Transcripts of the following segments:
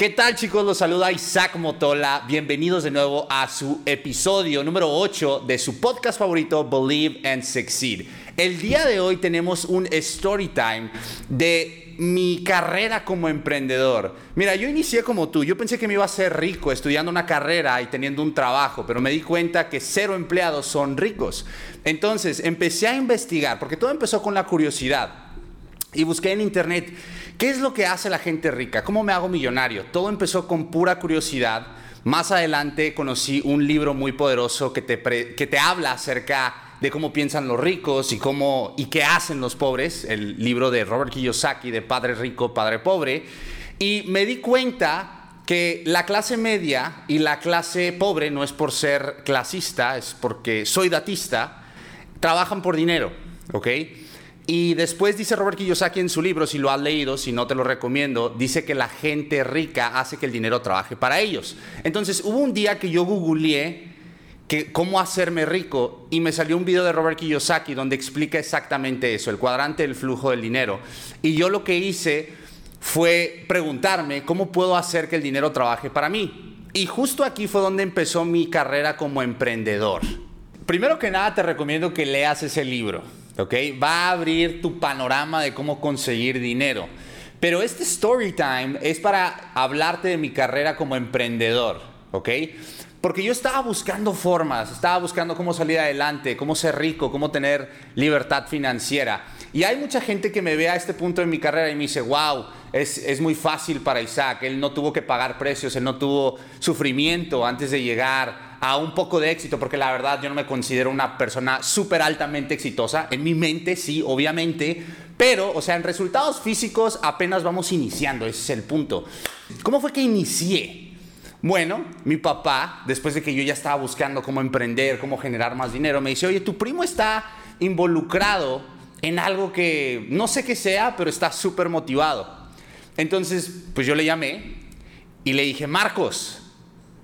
¿Qué tal chicos? Los saluda Isaac Motola. Bienvenidos de nuevo a su episodio número 8 de su podcast favorito, Believe and Succeed. El día de hoy tenemos un story time de mi carrera como emprendedor. Mira, yo inicié como tú. Yo pensé que me iba a ser rico estudiando una carrera y teniendo un trabajo, pero me di cuenta que cero empleados son ricos. Entonces empecé a investigar, porque todo empezó con la curiosidad. Y busqué en internet ¿Qué es lo que hace la gente rica? ¿Cómo me hago millonario? Todo empezó con pura curiosidad. Más adelante conocí un libro muy poderoso que te, que te habla acerca de cómo piensan los ricos y cómo y qué hacen los pobres, el libro de Robert Kiyosaki de Padre Rico, Padre Pobre, y me di cuenta que la clase media y la clase pobre no es por ser clasista, es porque soy datista, trabajan por dinero, ¿ok? Y después dice Robert Kiyosaki en su libro, si lo has leído, si no te lo recomiendo, dice que la gente rica hace que el dinero trabaje para ellos. Entonces hubo un día que yo googleé que cómo hacerme rico y me salió un video de Robert Kiyosaki donde explica exactamente eso, el cuadrante del flujo del dinero. Y yo lo que hice fue preguntarme cómo puedo hacer que el dinero trabaje para mí. Y justo aquí fue donde empezó mi carrera como emprendedor. Primero que nada te recomiendo que leas ese libro. ¿Ok? Va a abrir tu panorama de cómo conseguir dinero. Pero este story time es para hablarte de mi carrera como emprendedor, ¿ok? Porque yo estaba buscando formas, estaba buscando cómo salir adelante, cómo ser rico, cómo tener libertad financiera. Y hay mucha gente que me ve a este punto de mi carrera y me dice, wow, es, es muy fácil para Isaac, él no tuvo que pagar precios, él no tuvo sufrimiento antes de llegar a un poco de éxito, porque la verdad yo no me considero una persona súper altamente exitosa. En mi mente sí, obviamente, pero, o sea, en resultados físicos apenas vamos iniciando, ese es el punto. ¿Cómo fue que inicié? Bueno, mi papá, después de que yo ya estaba buscando cómo emprender, cómo generar más dinero, me dice, oye, tu primo está involucrado en algo que no sé qué sea, pero está súper motivado. Entonces, pues yo le llamé y le dije, Marcos,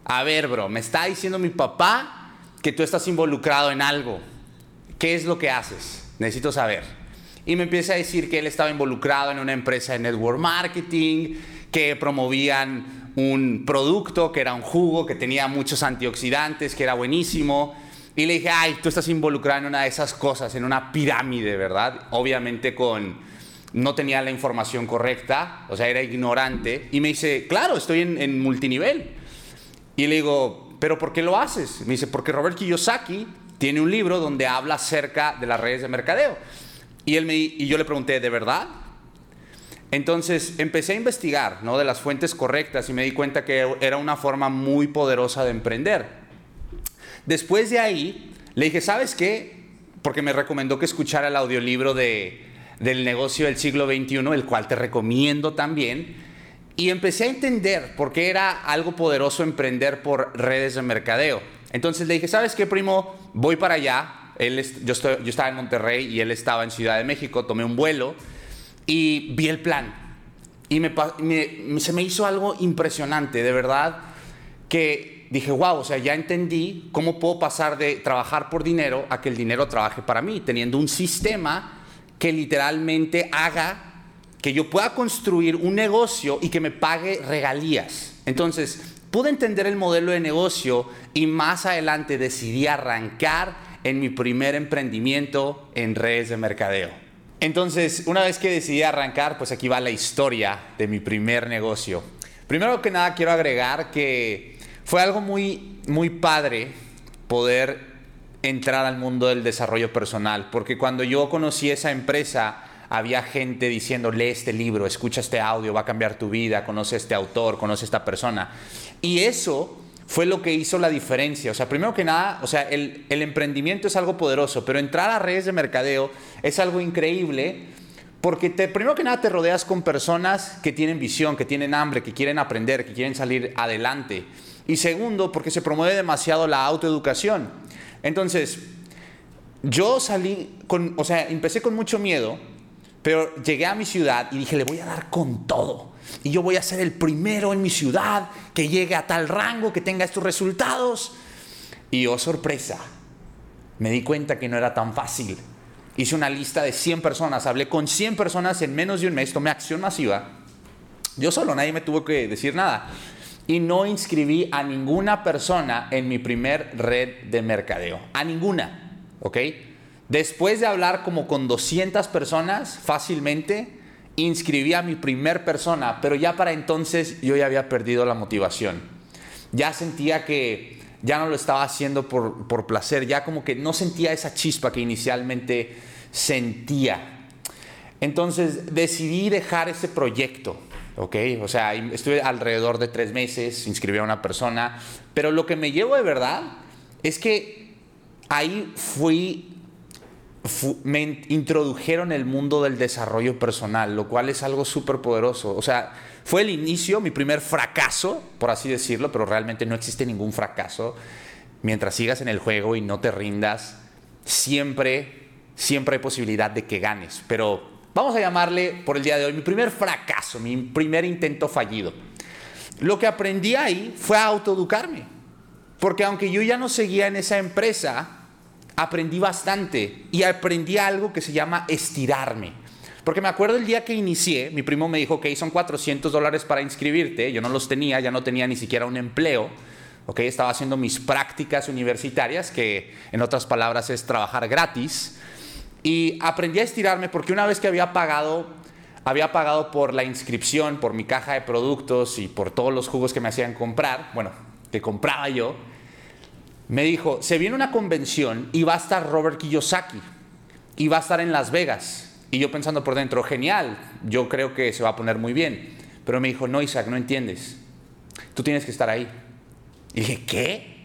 a ver, bro, me está diciendo mi papá que tú estás involucrado en algo. ¿Qué es lo que haces? Necesito saber. Y me empieza a decir que él estaba involucrado en una empresa de network marketing, que promovían un producto que era un jugo, que tenía muchos antioxidantes, que era buenísimo. Y le dije, ay, tú estás involucrado en una de esas cosas, en una pirámide, ¿verdad? Obviamente con... No tenía la información correcta, o sea, era ignorante. Y me dice, claro, estoy en, en multinivel. Y le digo, ¿pero por qué lo haces? Me dice, porque Robert Kiyosaki tiene un libro donde habla acerca de las redes de mercadeo. Y, él me, y yo le pregunté, ¿de verdad? Entonces empecé a investigar ¿no? de las fuentes correctas y me di cuenta que era una forma muy poderosa de emprender. Después de ahí, le dije, ¿sabes qué? Porque me recomendó que escuchara el audiolibro de, del negocio del siglo XXI, el cual te recomiendo también. Y empecé a entender por qué era algo poderoso emprender por redes de mercadeo. Entonces le dije, ¿sabes qué, primo? Voy para allá. Yo, estaba en Monterrey y él estaba en Ciudad de México. Tomé un vuelo y vi el plan. Y se me hizo algo impresionante, de verdad, que dije, wow, o sea, ya entendí cómo puedo pasar de trabajar por dinero a que el dinero trabaje para mí, teniendo un sistema que literalmente haga que yo pueda construir un negocio y que me pague regalías. Entonces, pude entender el modelo de negocio y más adelante decidí arrancar en mi primer emprendimiento en redes de mercadeo. Entonces, una vez que decidí arrancar, pues aquí va la historia de mi primer negocio. Primero que nada, quiero agregar que fue algo muy, muy padre poder entrar al mundo del desarrollo personal, porque cuando yo conocí esa empresa, había gente diciendo, lee este libro, escucha este audio, va a cambiar tu vida, conoce este autor, conoce esta persona. Y eso fue lo que hizo la diferencia. O sea, primero que nada, o sea, el, emprendimiento es algo poderoso, pero entrar a redes de mercadeo es algo increíble porque te, primero que nada te rodeas con personas que tienen visión, que tienen hambre, que quieren aprender, que quieren salir adelante. Y segundo, porque se promueve demasiado la autoeducación. Entonces, yo salí con, o sea, empecé con mucho miedo pero llegué a mi ciudad y dije, le voy a dar con todo. Y yo voy a ser el primero en mi ciudad que llegue a tal rango, que tenga estos resultados. Y oh sorpresa, me di cuenta que no era tan fácil. Hice una lista de 100 personas, hablé con 100 personas en menos de un mes, tomé acción masiva. Yo solo, nadie me tuvo que decir nada. Y no inscribí a ninguna persona en mi primer red de mercadeo. A ninguna. ¿Ok? Después de hablar como con 200 personas fácilmente, inscribí a mi primer persona, pero ya para entonces yo ya había perdido la motivación. Ya sentía que ya no lo estaba haciendo por, por placer, ya como que no sentía esa chispa que inicialmente sentía. Entonces decidí dejar ese proyecto, ¿ok? O sea, estuve alrededor de tres meses, inscribí a una persona, pero lo que me llevo de verdad es que ahí fui me introdujeron el mundo del desarrollo personal, lo cual es algo súper poderoso. O sea, fue el inicio, mi primer fracaso, por así decirlo, pero realmente no existe ningún fracaso. Mientras sigas en el juego y no te rindas, siempre, siempre hay posibilidad de que ganes. Pero vamos a llamarle por el día de hoy mi primer fracaso, mi primer intento fallido. Lo que aprendí ahí fue a autoeducarme. Porque aunque yo ya no seguía en esa empresa, aprendí bastante y aprendí algo que se llama estirarme. Porque me acuerdo el día que inicié, mi primo me dijo, que son 400 dólares para inscribirte, yo no los tenía, ya no tenía ni siquiera un empleo, ok, estaba haciendo mis prácticas universitarias, que en otras palabras es trabajar gratis, y aprendí a estirarme porque una vez que había pagado, había pagado por la inscripción, por mi caja de productos y por todos los jugos que me hacían comprar, bueno, que compraba yo, me dijo, se viene una convención y va a estar Robert Kiyosaki y va a estar en Las Vegas. Y yo pensando por dentro, genial, yo creo que se va a poner muy bien. Pero me dijo, no, Isaac, no entiendes. Tú tienes que estar ahí. Y dije, ¿qué?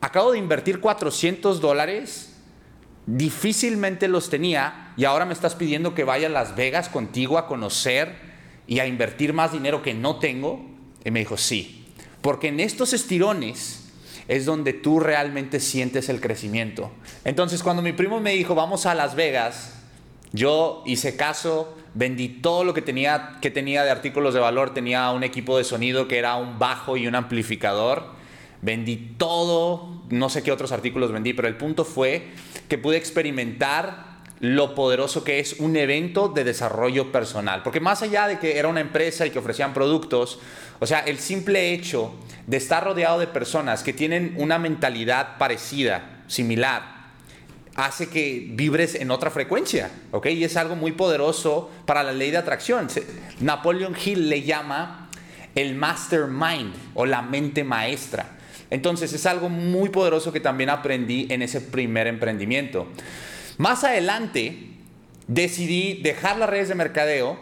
Acabo de invertir 400 dólares, difícilmente los tenía, y ahora me estás pidiendo que vaya a Las Vegas contigo a conocer y a invertir más dinero que no tengo. Y me dijo, sí, porque en estos estirones es donde tú realmente sientes el crecimiento. Entonces, cuando mi primo me dijo, vamos a Las Vegas, yo hice caso, vendí todo lo que tenía, que tenía de artículos de valor, tenía un equipo de sonido que era un bajo y un amplificador, vendí todo, no sé qué otros artículos vendí, pero el punto fue que pude experimentar lo poderoso que es un evento de desarrollo personal. Porque más allá de que era una empresa y que ofrecían productos, o sea, el simple hecho de estar rodeado de personas que tienen una mentalidad parecida, similar, hace que vibres en otra frecuencia, ¿ok? Y es algo muy poderoso para la ley de atracción. Napoleon Hill le llama el mastermind o la mente maestra. Entonces es algo muy poderoso que también aprendí en ese primer emprendimiento. Más adelante decidí dejar las redes de mercadeo,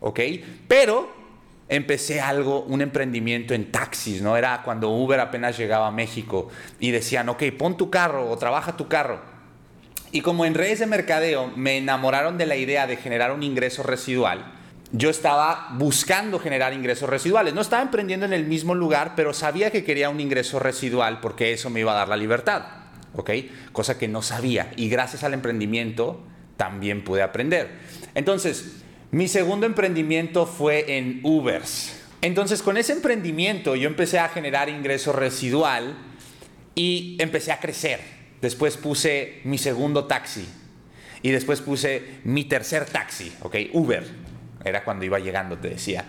¿ok? Pero empecé algo, un emprendimiento en taxis, ¿no? Era cuando Uber apenas llegaba a México y decían, ok, pon tu carro o trabaja tu carro. Y como en redes de mercadeo me enamoraron de la idea de generar un ingreso residual, yo estaba buscando generar ingresos residuales. No estaba emprendiendo en el mismo lugar, pero sabía que quería un ingreso residual porque eso me iba a dar la libertad. ¿Ok? Cosa que no sabía y gracias al emprendimiento también pude aprender. Entonces, mi segundo emprendimiento fue en Ubers. Entonces, con ese emprendimiento yo empecé a generar ingreso residual y empecé a crecer. Después puse mi segundo taxi y después puse mi tercer taxi, ¿ok? Uber. Era cuando iba llegando, te decía.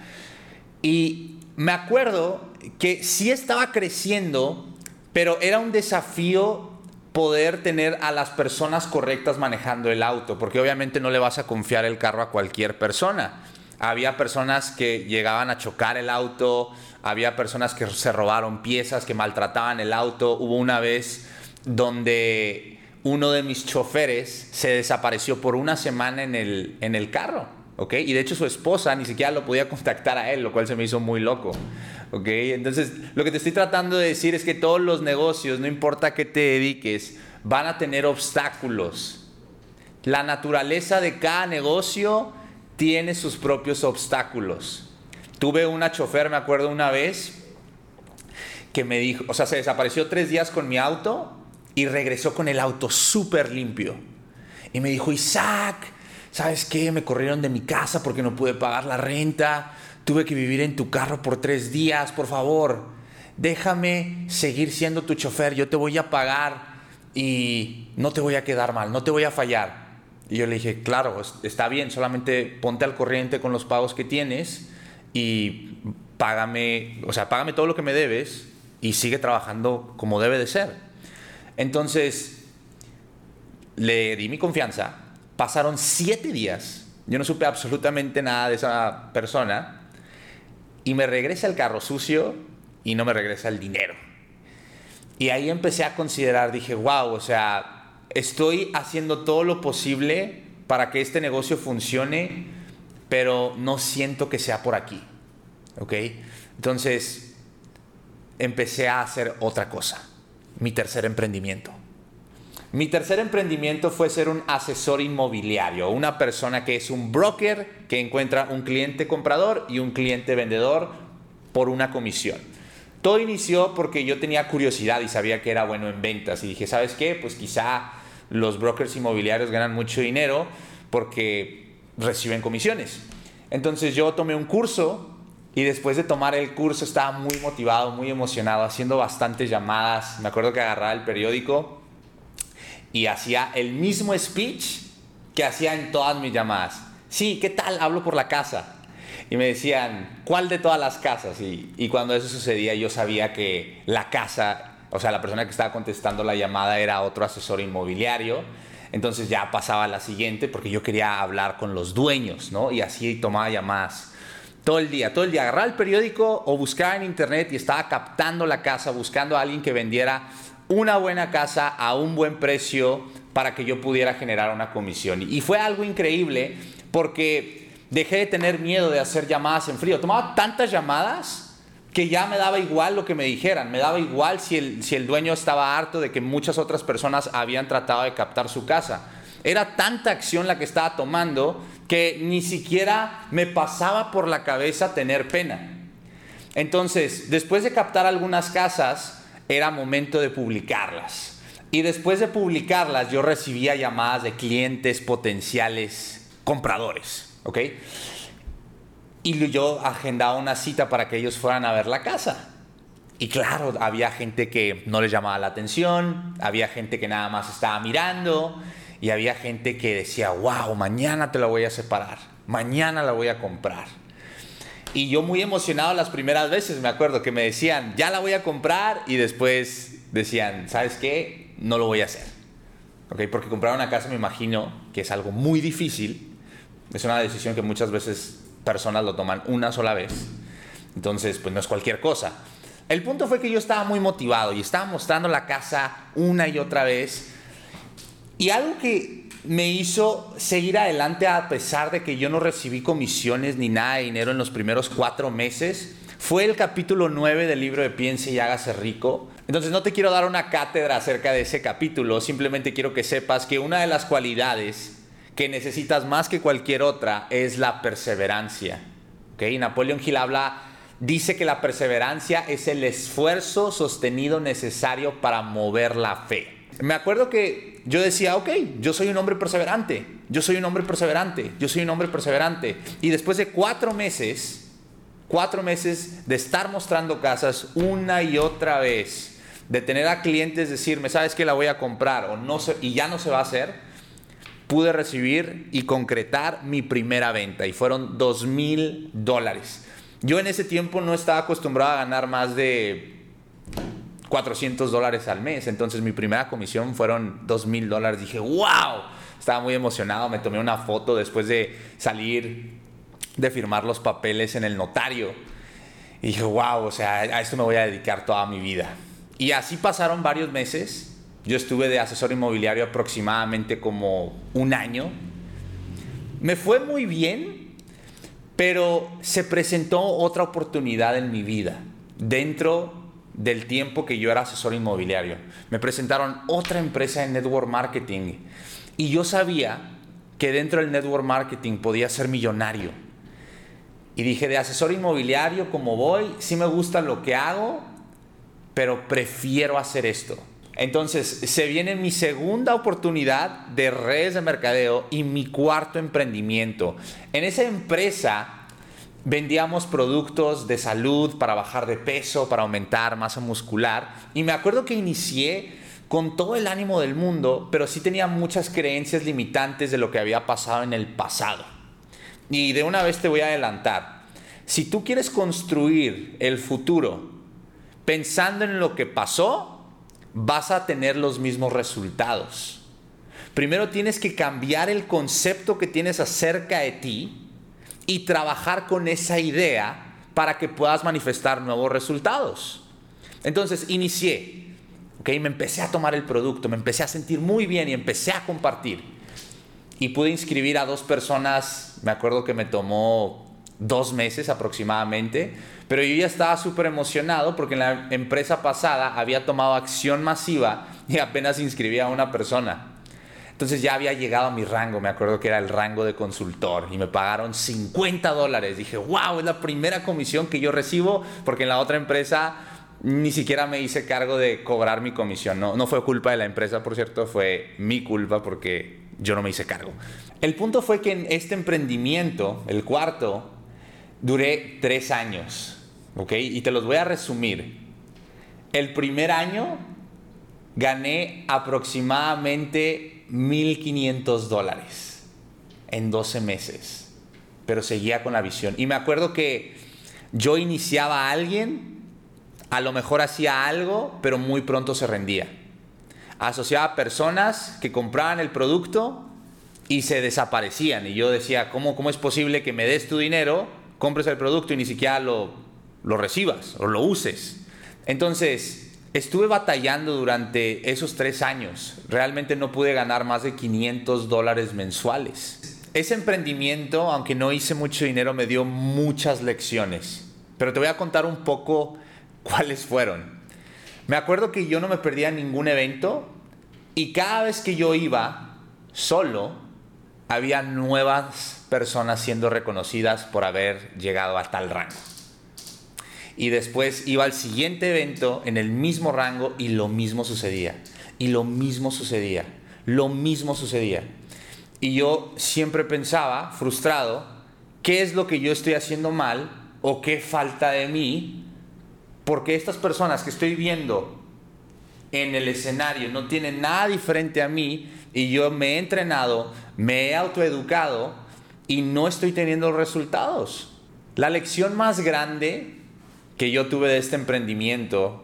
Y me acuerdo que sí estaba creciendo, pero era un desafío poder tener a las personas correctas manejando el auto, porque obviamente no le vas a confiar el carro a cualquier persona. Había personas que llegaban a chocar el auto, había personas que se robaron piezas, que maltrataban el auto. Hubo una vez donde uno de mis choferes se desapareció por una semana en el, en el carro. ¿Ok? Y de hecho su esposa ni siquiera lo podía contactar a él, lo cual se me hizo muy loco, ¿ok? Entonces, lo que te estoy tratando de decir es que todos los negocios, no importa qué te dediques, van a tener obstáculos. La naturaleza de cada negocio tiene sus propios obstáculos. Tuve una chofer, me acuerdo una vez, que me dijo, o sea, se desapareció tres días con mi auto y regresó con el auto súper limpio. Y me dijo, Isaac, ¿sabes qué? Me corrieron de mi casa porque no pude pagar la renta, tuve que vivir en tu carro por tres días, por favor, déjame seguir siendo tu chofer, yo te voy a pagar y no te voy a quedar mal, no te voy a fallar. Y yo le dije, claro, está bien, solamente ponte al corriente con los pagos que tienes y págame, o sea, págame todo lo que me debes y sigue trabajando como debe de ser. Entonces, le di mi confianza, pasaron siete días, yo no supe absolutamente nada de esa persona y me regresa el carro sucio y no me regresa el dinero. Y ahí empecé a considerar, dije, wow, o sea, estoy haciendo todo lo posible para que este negocio funcione, pero no siento que sea por aquí. ¿Ok? Entonces, empecé a hacer otra cosa, mi tercer emprendimiento. Mi tercer emprendimiento fue ser un asesor inmobiliario, una persona que es un broker que encuentra un cliente comprador y un cliente vendedor por una comisión. Todo inició porque yo tenía curiosidad y sabía que era bueno en ventas y dije, ¿sabes qué? Pues quizá los brokers inmobiliarios ganan mucho dinero porque reciben comisiones. Entonces yo tomé un curso y después de tomar el curso estaba muy motivado, muy emocionado, haciendo bastantes llamadas. Me acuerdo que agarraba el periódico y hacía el mismo speech que hacía en todas mis llamadas. Sí, ¿qué tal? Hablo por la casa. Y me decían, ¿cuál de todas las casas? Y, cuando eso sucedía yo sabía que la casa, o sea, la persona que estaba contestando la llamada era otro asesor inmobiliario. Entonces ya pasaba a la siguiente porque yo quería hablar con los dueños, ¿no? Y así tomaba llamadas todo el día, todo el día. Agarraba el periódico o buscaba en internet y estaba captando la casa, buscando a alguien que vendiera una buena casa a un buen precio para que yo pudiera generar una comisión. Y fue algo increíble porque dejé de tener miedo de hacer llamadas en frío. Tomaba tantas llamadas que ya me daba igual lo que me dijeran, me daba igual si el, si el dueño estaba harto de que muchas otras personas habían tratado de captar su casa. Era tanta acción la que estaba tomando que ni siquiera me pasaba por la cabeza tener pena. Entonces, después de captar algunas casas, era momento de publicarlas. Y después de publicarlas, yo recibía llamadas de clientes potenciales compradores, ¿ok? Y yo agendaba una cita para que ellos fueran a ver la casa. Y claro, había gente que no les llamaba la atención, había gente que nada más estaba mirando, y había gente que decía, wow, mañana te la voy a separar, mañana la voy a comprar. Y yo muy emocionado las primeras veces, me acuerdo que me decían, ya la voy a comprar y después decían, ¿sabes qué? No lo voy a hacer. Porque comprar una casa me imagino que es algo muy difícil. Es una decisión que muchas veces personas lo toman una sola vez. Entonces, pues no es cualquier cosa. El punto fue que yo estaba muy motivado y estaba mostrando la casa una y otra vez. Y algo que me hizo seguir adelante a pesar de que yo no recibí comisiones ni nada de dinero en los primeros cuatro meses fue el capítulo 9 del libro de Piense y hágase rico. Entonces no te quiero dar una cátedra acerca de ese capítulo, simplemente quiero que sepas que una de las cualidades que necesitas más que cualquier otra es la perseverancia. ¿Okay? Napoleón Hill habla, dice que la perseverancia es el esfuerzo sostenido necesario para mover la fe. Me acuerdo que yo decía, ok, yo soy un hombre perseverante, yo soy un hombre perseverante, yo soy un hombre perseverante. Y después de cuatro meses, cuatro meses de estar mostrando casas una y otra vez, de tener a clientes decirme, ¿sabes que la voy a comprar? O no y ya no se va a hacer, pude recibir y concretar mi primera venta y fueron dos mil dólares. Yo en ese tiempo no estaba acostumbrado a ganar más de 400 dólares al mes. Entonces mi primera comisión fueron 2 mil dólares. Dije, wow, estaba muy emocionado. Me tomé una foto después de salir de firmar los papeles en el notario. Y dije, wow, o sea, a esto me voy a dedicar toda mi vida. Y así pasaron varios meses. Yo estuve de asesor inmobiliario aproximadamente como un año. Me fue muy bien, pero se presentó otra oportunidad en mi vida dentro del tiempo que yo era asesor inmobiliario. Me presentaron otra empresa de network marketing y yo sabía que dentro del network marketing podía ser millonario. Y dije, de asesor inmobiliario como voy, sí me gusta lo que hago, pero prefiero hacer esto. Entonces, se viene mi segunda oportunidad de redes de mercadeo y mi cuarto emprendimiento. En esa empresa vendíamos productos de salud para bajar de peso, para aumentar masa muscular. Y me acuerdo que inicié con todo el ánimo del mundo, pero sí tenía muchas creencias limitantes de lo que había pasado en el pasado. Y de una vez te voy a adelantar. Si tú quieres construir el futuro pensando en lo que pasó, vas a tener los mismos resultados. Primero tienes que cambiar el concepto que tienes acerca de ti y trabajar con esa idea para que puedas manifestar nuevos resultados. Entonces inicié, ¿ok? Me empecé a tomar el producto, me empecé a sentir muy bien y empecé a compartir. Y pude inscribir a dos personas, me acuerdo que me tomó dos meses aproximadamente, pero yo ya estaba súper emocionado porque en la empresa pasada había tomado acción masiva y apenas inscribía a una persona. Entonces ya había llegado a mi rango, me acuerdo que era el rango de consultor y me pagaron 50 dólares. Dije, wow, es la primera comisión que yo recibo porque en la otra empresa ni siquiera me hice cargo de cobrar mi comisión. No, no fue culpa de la empresa, por cierto, fue mi culpa porque yo no me hice cargo. El punto fue que en este emprendimiento, el cuarto, duré tres años, ¿ok? Y te los voy a resumir. El primer año gané aproximadamente 1.500 dólares en 12 meses, pero seguía con la visión. Y me acuerdo que yo iniciaba a alguien a lo mejor hacía algo, pero muy pronto se rendía. Asociaba personas que compraban el producto y se desaparecían. Y yo decía, ¿cómo, cómo es posible que me des tu dinero, compres el producto y ni siquiera lo, lo recibas o lo uses? Entonces, estuve batallando durante esos tres años. Realmente no pude ganar más de 500 dólares mensuales. Ese emprendimiento, aunque no hice mucho dinero, me dio muchas lecciones. Pero te voy a contar un poco ¿Cuáles fueron? Me acuerdo que yo no me perdía ningún evento y cada vez que yo iba solo, había nuevas personas siendo reconocidas por haber llegado a tal rango. Y después iba al siguiente evento en el mismo rango y lo mismo sucedía. Y lo mismo sucedía. Lo mismo sucedía. Y yo siempre pensaba, frustrado, ¿qué es lo que yo estoy haciendo mal o qué falta de mí porque estas personas que estoy viendo en el escenario no tienen nada diferente a mí y yo me he entrenado, me he autoeducado y no estoy teniendo resultados. La lección más grande que yo tuve de este emprendimiento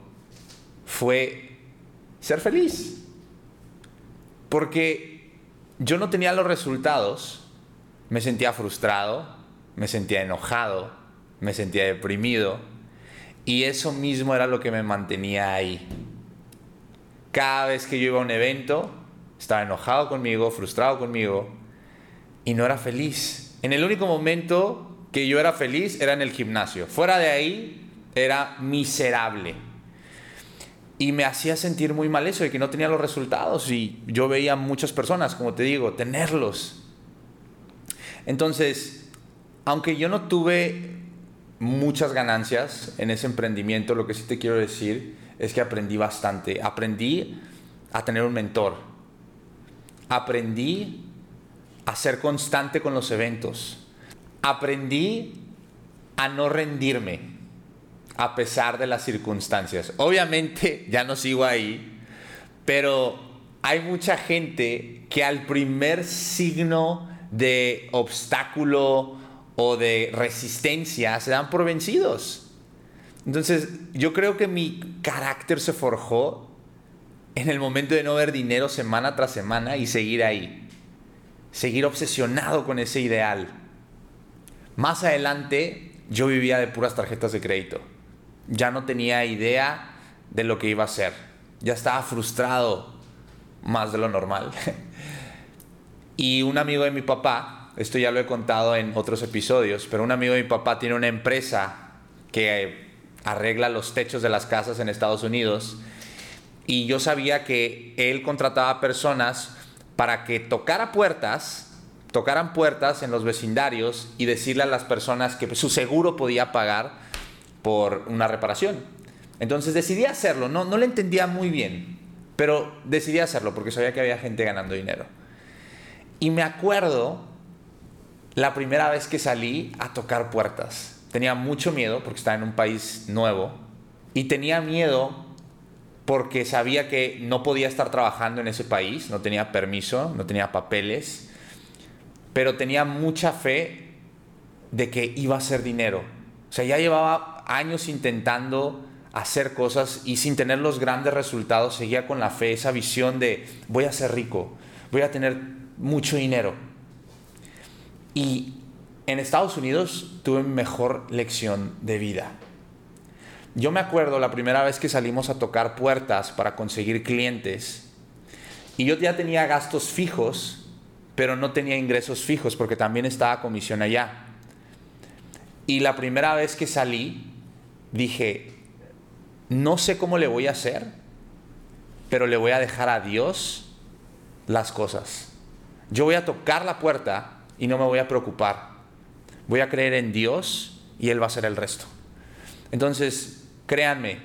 fue ser feliz. Porque yo no tenía los resultados, me sentía frustrado, me sentía enojado, me sentía deprimido y eso mismo era lo que me mantenía ahí. Cada vez que yo iba a un evento, estaba enojado conmigo, frustrado conmigo y no era feliz. En el único momento que yo era feliz era en el gimnasio. Fuera de ahí era miserable. Y me hacía sentir muy mal eso de que no tenía los resultados y yo veía muchas personas, como te digo, tenerlos. Entonces, aunque yo no tuve muchas ganancias en ese emprendimiento. Lo que sí te quiero decir es que aprendí bastante. Aprendí a tener un mentor. Aprendí a ser constante con los eventos. Aprendí a no rendirme a pesar de las circunstancias. Obviamente ya no sigo ahí, pero hay mucha gente que al primer signo de obstáculo o de resistencia se dan por vencidos. Entonces, yo creo que mi carácter se forjó en el momento de no ver dinero semana tras semana y seguir ahí. Seguir obsesionado con ese ideal. Más adelante, yo vivía de puras tarjetas de crédito. Ya no tenía idea de lo que iba a hacer. Ya estaba frustrado más de lo normal. y un amigo de mi papá, esto ya lo he contado en otros episodios, pero un amigo de mi papá tiene una empresa que arregla los techos de las casas en Estados Unidos y yo sabía que él contrataba personas para que tocara puertas, tocaran puertas en los vecindarios y decirle a las personas que su seguro podía pagar por una reparación. Entonces decidí hacerlo, no, no le entendía muy bien, pero decidí hacerlo porque sabía que había gente ganando dinero. Y me acuerdo la primera vez que salí a tocar puertas. Tenía mucho miedo porque estaba en un país nuevo y tenía miedo porque sabía que no podía estar trabajando en ese país, no tenía permiso, no tenía papeles, pero tenía mucha fe de que iba a ser dinero O sea, ya llevaba años intentando hacer cosas y sin tener los grandes resultados, seguía con la fe, esa visión de voy a ser rico, voy a tener mucho dinero. Y en Estados Unidos tuve mejor lección de vida. Yo me acuerdo la primera vez que salimos a tocar puertas para conseguir clientes y yo ya tenía gastos fijos, pero no tenía ingresos fijos porque también estaba comisión allá. Y la primera vez que salí, dije, no sé cómo le voy a hacer, pero le voy a dejar a Dios las cosas. Yo voy a tocar la puerta y no me voy a preocupar. Voy a creer en Dios y Él va a hacer el resto. Entonces, créanme,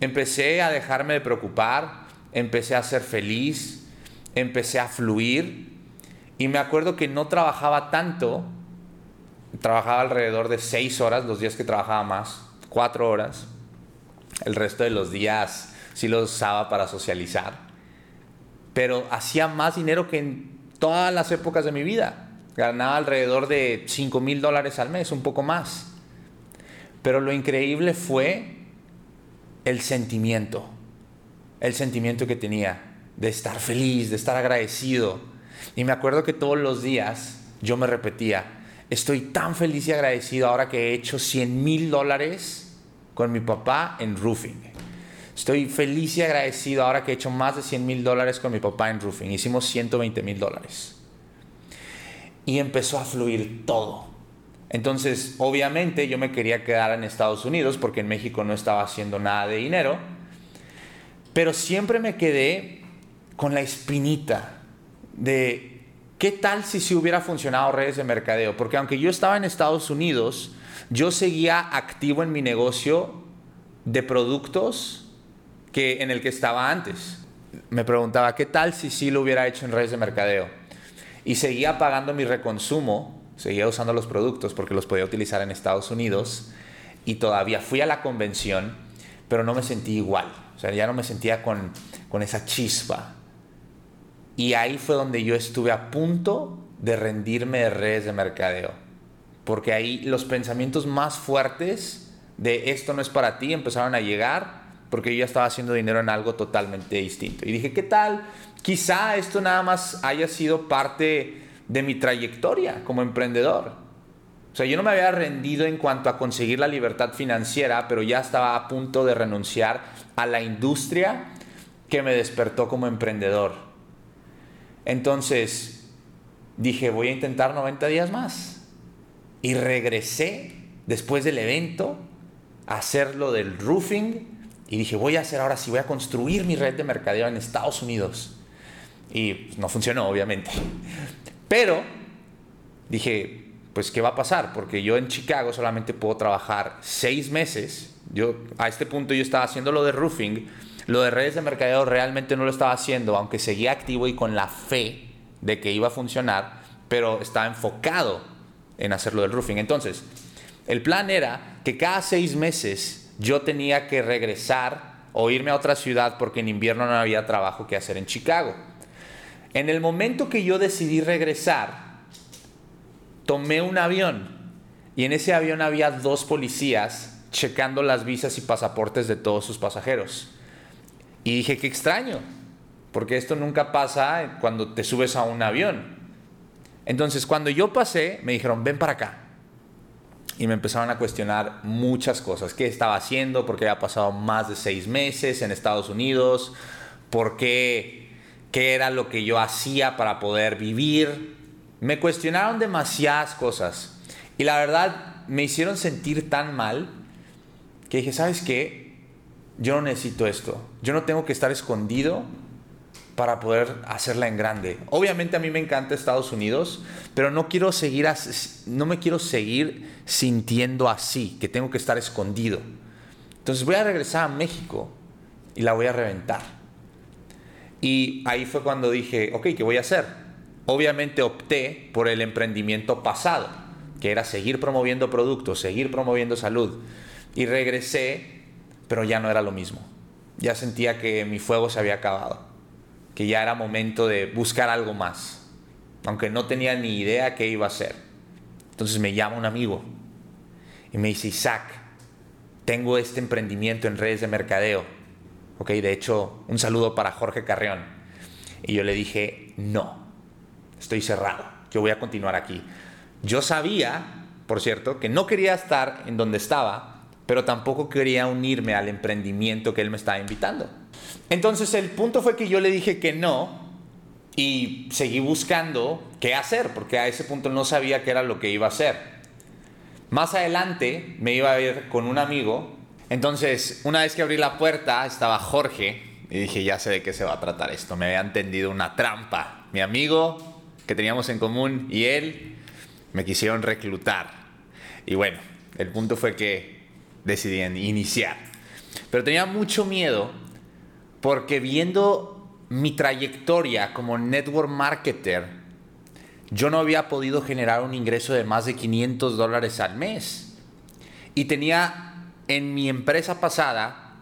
empecé a dejarme de preocupar, empecé a ser feliz, empecé a fluir y me acuerdo que no trabajaba tanto, trabajaba alrededor de seis horas, los días que trabajaba más, cuatro horas, el resto de los días sí los usaba para socializar, pero hacía más dinero que en todas las épocas de mi vida. Ganaba alrededor de 5 mil dólares al mes, un poco más. Pero lo increíble fue el sentimiento, el sentimiento que tenía de estar feliz, de estar agradecido. Y me acuerdo que todos los días yo me repetía, estoy tan feliz y agradecido ahora que he hecho 100 mil dólares con mi papá en roofing. Estoy feliz y agradecido ahora que he hecho más de 100 mil dólares con mi papá en roofing. Hicimos 120 mil dólares. Y empezó a fluir todo. Entonces, obviamente yo me quería quedar en Estados Unidos porque en México no estaba haciendo nada de dinero. Pero siempre me quedé con la espinita de qué tal si se hubiera funcionado redes de mercadeo. Porque aunque yo estaba en Estados Unidos, yo seguía activo en mi negocio de productos que en el que estaba antes. Me preguntaba, ¿qué tal si sí lo hubiera hecho en redes de mercadeo? Y seguía pagando mi reconsumo, seguía usando los productos porque los podía utilizar en Estados Unidos y todavía fui a la convención, pero no me sentí igual. O sea, ya no me sentía con, con esa chispa. Y ahí fue donde yo estuve a punto de rendirme de redes de mercadeo. Porque ahí los pensamientos más fuertes de esto no es para ti empezaron a llegar porque yo ya estaba haciendo dinero en algo totalmente distinto. Y dije, ¿qué tal? Quizá esto nada más haya sido parte de mi trayectoria como emprendedor. O sea, yo no me había rendido en cuanto a conseguir la libertad financiera, pero ya estaba a punto de renunciar a la industria que me despertó como emprendedor. Entonces, dije, voy a intentar 90 días más. Y regresé después del evento a hacer lo del roofing y dije, voy a hacer ahora sí, voy a construir mi red de mercadeo en Estados Unidos. Y no funcionó, obviamente. Pero dije, pues, ¿qué va a pasar? Porque yo en Chicago solamente puedo trabajar seis meses. Yo, a este punto yo estaba haciendo lo de roofing. Lo de redes de mercadeo realmente no lo estaba haciendo, aunque seguía activo y con la fe de que iba a funcionar, pero estaba enfocado en hacerlo del roofing. Entonces, el plan era que cada seis meses yo tenía que regresar o irme a otra ciudad porque en invierno no había trabajo que hacer en Chicago. En el momento que yo decidí regresar, tomé un avión y en ese avión había dos policías checando las visas y pasaportes de todos sus pasajeros. Y dije, qué extraño, porque esto nunca pasa cuando te subes a un avión. Entonces, cuando yo pasé, me dijeron, ven para acá y me empezaron a cuestionar muchas cosas. ¿Qué estaba haciendo? ¿Por qué había pasado más de seis meses en Estados Unidos? ¿Por qué? ¿Qué era lo que yo hacía para poder vivir? Me cuestionaron demasiadas cosas. Y la verdad me hicieron sentir tan mal que dije, ¿sabes qué? Yo no necesito esto. Yo no tengo que estar escondido para poder hacerla en grande. Obviamente a mí me encanta Estados Unidos, pero no quiero seguir no me quiero seguir sintiendo así, que tengo que estar escondido. Entonces voy a regresar a México y la voy a reventar. Y ahí fue cuando dije, ok, ¿qué voy a hacer? Obviamente opté por el emprendimiento pasado, que era seguir promoviendo productos, seguir promoviendo salud. Y regresé, pero ya no era lo mismo. Ya sentía que mi fuego se había acabado que ya era momento de buscar algo más, aunque no tenía ni idea qué iba a hacer. Entonces me llama un amigo Y me dice, Isaac, tengo este emprendimiento en redes de mercadeo. Ok, de hecho, un saludo para Jorge Carrión. Y yo le dije, no, estoy cerrado, yo voy a continuar aquí. Yo sabía, por cierto, que no quería estar en donde estaba, pero tampoco quería unirme al emprendimiento que él me estaba invitando. Entonces el punto fue que yo le dije que no y seguí buscando qué hacer, porque a ese punto no sabía qué era lo que iba a hacer. Más adelante me iba a ir con un amigo. Entonces, una vez que abrí la puerta, estaba Jorge. Y dije, ya sé de qué se va a tratar esto. Me había entendido una trampa. Mi amigo, que teníamos en común, y él me quisieron reclutar. Y bueno, el punto fue que decidí iniciar. Pero tenía mucho miedo porque viendo mi trayectoria como network marketer, yo no había podido generar un ingreso de más de 500 dólares al mes. Y tenía en mi empresa pasada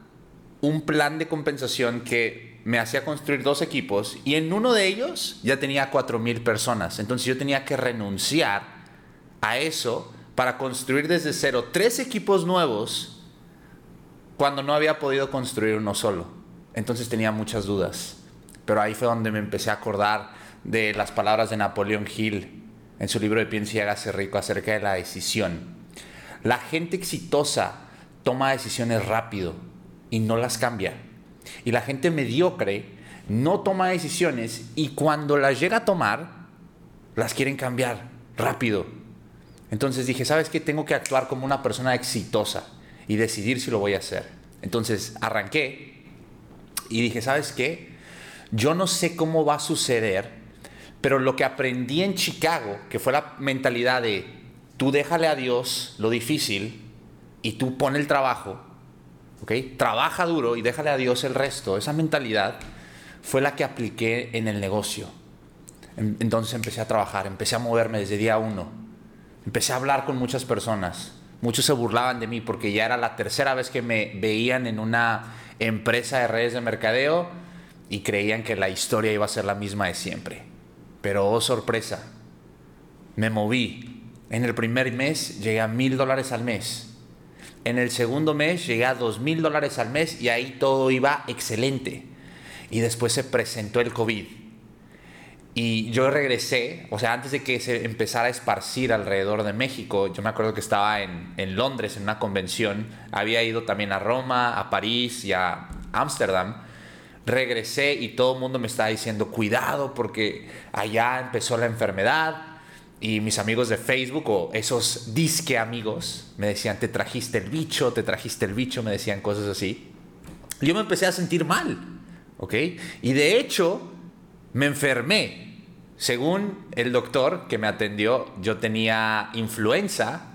un plan de compensación que me hacía construir dos equipos y en uno de ellos ya tenía 4.000 personas. Entonces yo tenía que renunciar a eso para construir desde cero tres equipos nuevos cuando no había podido construir uno solo. Entonces tenía muchas dudas. Pero ahí fue donde me empecé a acordar de las palabras de Napoleón Hill en su libro de Piensa y hágase rico acerca de la decisión. La gente exitosa toma decisiones rápido y no las cambia. Y la gente mediocre no toma decisiones y cuando las llega a tomar, las quieren cambiar rápido. Entonces dije, ¿sabes qué? Tengo que actuar como una persona exitosa y decidir si lo voy a hacer. Entonces arranqué y dije, ¿sabes qué? Yo no sé cómo va a suceder pero lo que aprendí en Chicago, que fue la mentalidad de tú déjale a Dios lo difícil y tú pon el trabajo, ¿ok? Trabaja duro y déjale a Dios el resto. Esa mentalidad fue la que apliqué en el negocio. Entonces empecé a trabajar, empecé a moverme desde día uno. Empecé a hablar con muchas personas. Muchos se burlaban de mí porque ya era la tercera vez que me veían en una empresa de redes de mercadeo y creían que la historia iba a ser la misma de siempre. Pero oh sorpresa, me moví. En el primer mes llegué a mil dólares al mes. En el segundo mes llegué a dos mil dólares al mes y ahí todo iba excelente. Y después se presentó el COVID. Y yo regresé, o sea, antes de que se empezara a esparcir alrededor de México, yo me acuerdo que estaba en, en Londres en una convención, había ido también a Roma, a París y a Ámsterdam regresé y todo el mundo me estaba diciendo, cuidado porque allá empezó la enfermedad. Y mis amigos de Facebook o esos disque amigos me decían, te trajiste el bicho, te trajiste el bicho, me decían cosas así. yo me empecé a sentir mal, ¿ok? Y de hecho, me enfermé. Según el doctor que me atendió, yo tenía influenza,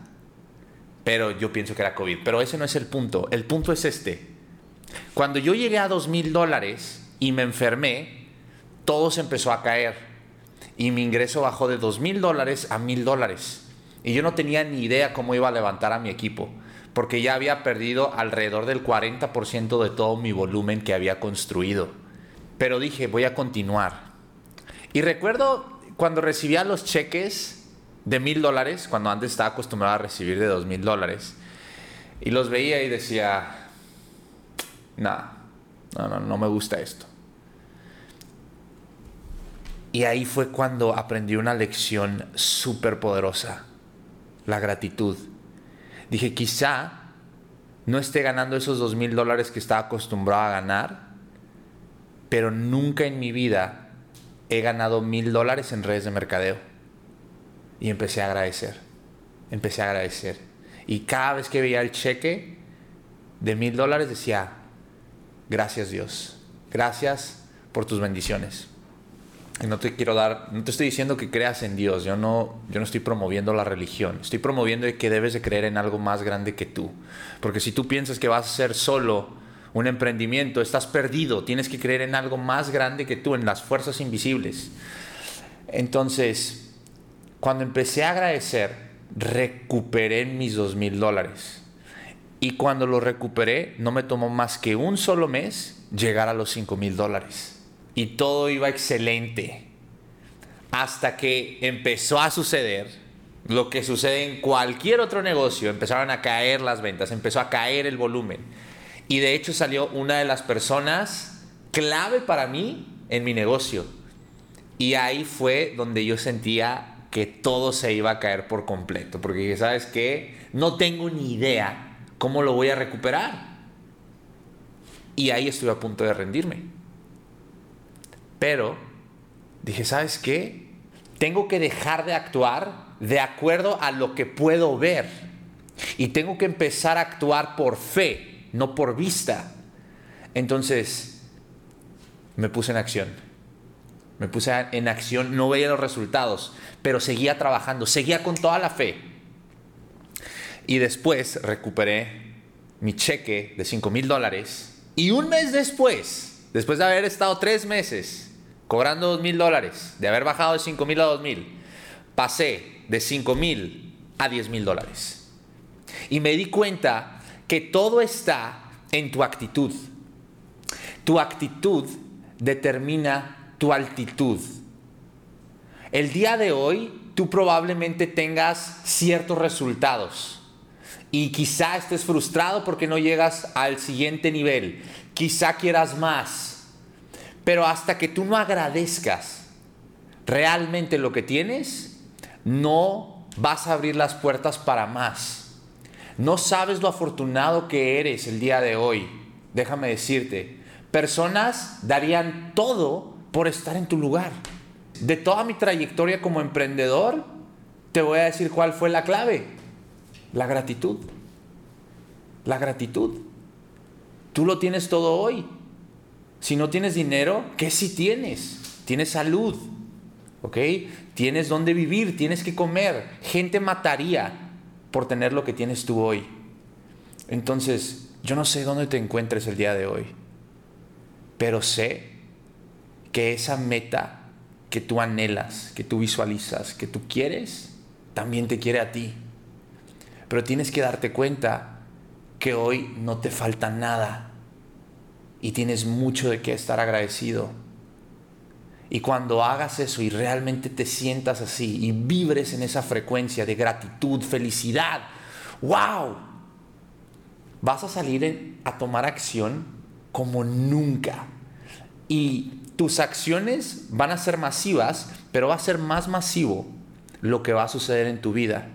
pero yo pienso que era COVID. Pero ese no es el punto. El punto es este. Cuando yo llegué a dos mil dólares y me enfermé, todo se empezó a caer. Y mi ingreso bajó de dos mil dólares a mil dólares. Y yo no tenía ni idea cómo iba a levantar a mi equipo, porque ya había perdido alrededor del 40% de todo mi volumen que había construido. Pero dije, voy a continuar. Y recuerdo cuando recibía los cheques de mil dólares, cuando antes estaba acostumbrado a recibir de dos mil dólares, y los veía y decía, nada, no, no, no me gusta esto. Y ahí fue cuando aprendí una lección súper poderosa, la gratitud. Dije, quizá no esté ganando esos dos mil dólares que estaba acostumbrado a ganar, pero nunca en mi vida he ganado mil dólares en redes de mercadeo. Y empecé a agradecer, empecé a agradecer. Y cada vez que veía el cheque de mil dólares decía, Gracias Dios. Gracias por tus bendiciones. Y no te quiero dar, no te estoy diciendo que creas en Dios, yo no, yo no estoy promoviendo la religión, estoy promoviendo que debes de creer en algo más grande que tú. Porque si tú piensas que vas a ser solo un emprendimiento, estás perdido, tienes que creer en algo más grande que tú, en las fuerzas invisibles. Entonces, cuando empecé a agradecer, recuperé mis dos mil dólares. Y cuando lo recuperé, no me tomó más que un solo mes llegar a los 5 mil dólares. Y todo iba excelente. Hasta que empezó a suceder lo que sucede en cualquier otro negocio, empezaron a caer las ventas, empezó a caer el volumen. Y de hecho salió una de las personas clave para mí en mi negocio. Y ahí fue donde yo sentía que todo se iba a caer por completo. Porque dije, ¿sabes qué? No tengo ni idea cómo lo voy a recuperar. Y ahí estuve a punto de rendirme. Pero dije, ¿sabes qué? Tengo que dejar de actuar de acuerdo a lo que puedo ver. Y tengo que empezar a actuar por fe, no por vista. Entonces, me puse en acción. Me puse en acción, no veía los resultados, pero seguía trabajando, seguía con toda la fe. Y después recuperé mi cheque de 5 mil dólares. Y un mes después, después de haber estado tres meses cobrando 2 mil dólares, de haber bajado de 5 mil a 2 mil, pasé de 5 mil a 10 mil dólares. Y me di cuenta que todo está en tu actitud. Tu actitud determina tu altitud. El día de hoy tú probablemente tengas ciertos resultados y quizá estés frustrado porque no llegas al siguiente nivel. Quizá quieras más. Pero hasta que tú no agradezcas realmente lo que tienes, no vas a abrir las puertas para más. No sabes lo afortunado que eres el día de hoy. Déjame decirte, personas darían todo por estar en tu lugar. De toda mi trayectoria como emprendedor, te voy a decir cuál fue la clave. La gratitud. La gratitud. Tú lo tienes todo hoy. Si no tienes dinero, ¿qué si tienes? Tienes salud, ¿ok? Tienes dónde vivir, tienes que comer. Gente mataría por tener lo que tienes tú hoy. Entonces, yo no sé dónde te encuentres el día de hoy, pero sé que esa meta que tú anhelas, que tú visualizas, que tú quieres, también te quiere a ti. Pero tienes que darte cuenta que hoy no te falta nada y tienes mucho de qué estar agradecido. Y cuando hagas eso y realmente te sientas así y vibres en esa frecuencia de gratitud, felicidad, wow, vas a salir a tomar acción como nunca. Y tus acciones van a ser masivas, pero va a ser más masivo lo que va a suceder en tu vida.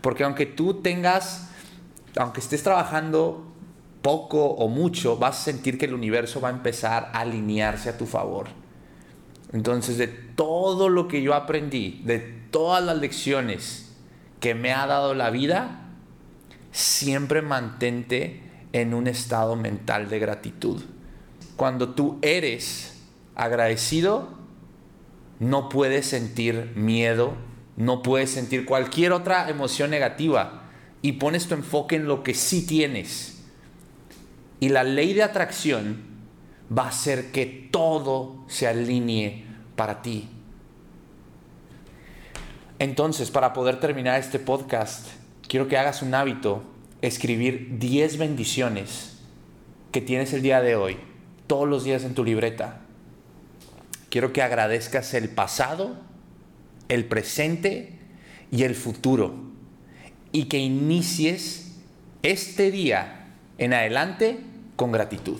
Porque aunque tú tengas, aunque estés trabajando poco o mucho, vas a sentir que el universo va a empezar a alinearse a tu favor. Entonces, de todo lo que yo aprendí, de todas las lecciones que me ha dado la vida, siempre mantente en un estado mental de gratitud. Cuando tú eres agradecido, no puedes sentir miedo, no puedes sentir cualquier otra emoción negativa y pones tu enfoque en lo que sí tienes. Y la ley de atracción va a hacer que todo se alinee para ti. Entonces, para poder terminar este podcast, quiero que hagas un hábito, escribir 10 bendiciones que tienes el día de hoy, todos los días en tu libreta. Quiero que agradezcas el pasado, el presente y el futuro. Y que inicies este día en adelante con gratitud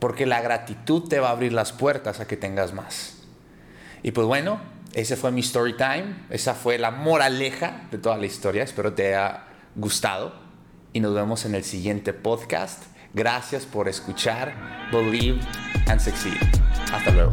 porque la gratitud te va a abrir las puertas a que tengas más. Y pues bueno, ese fue mi story time, esa fue la moraleja de toda la historia, espero te haya gustado y nos vemos en el siguiente podcast. Gracias por escuchar Believe and Succeed. Hasta luego.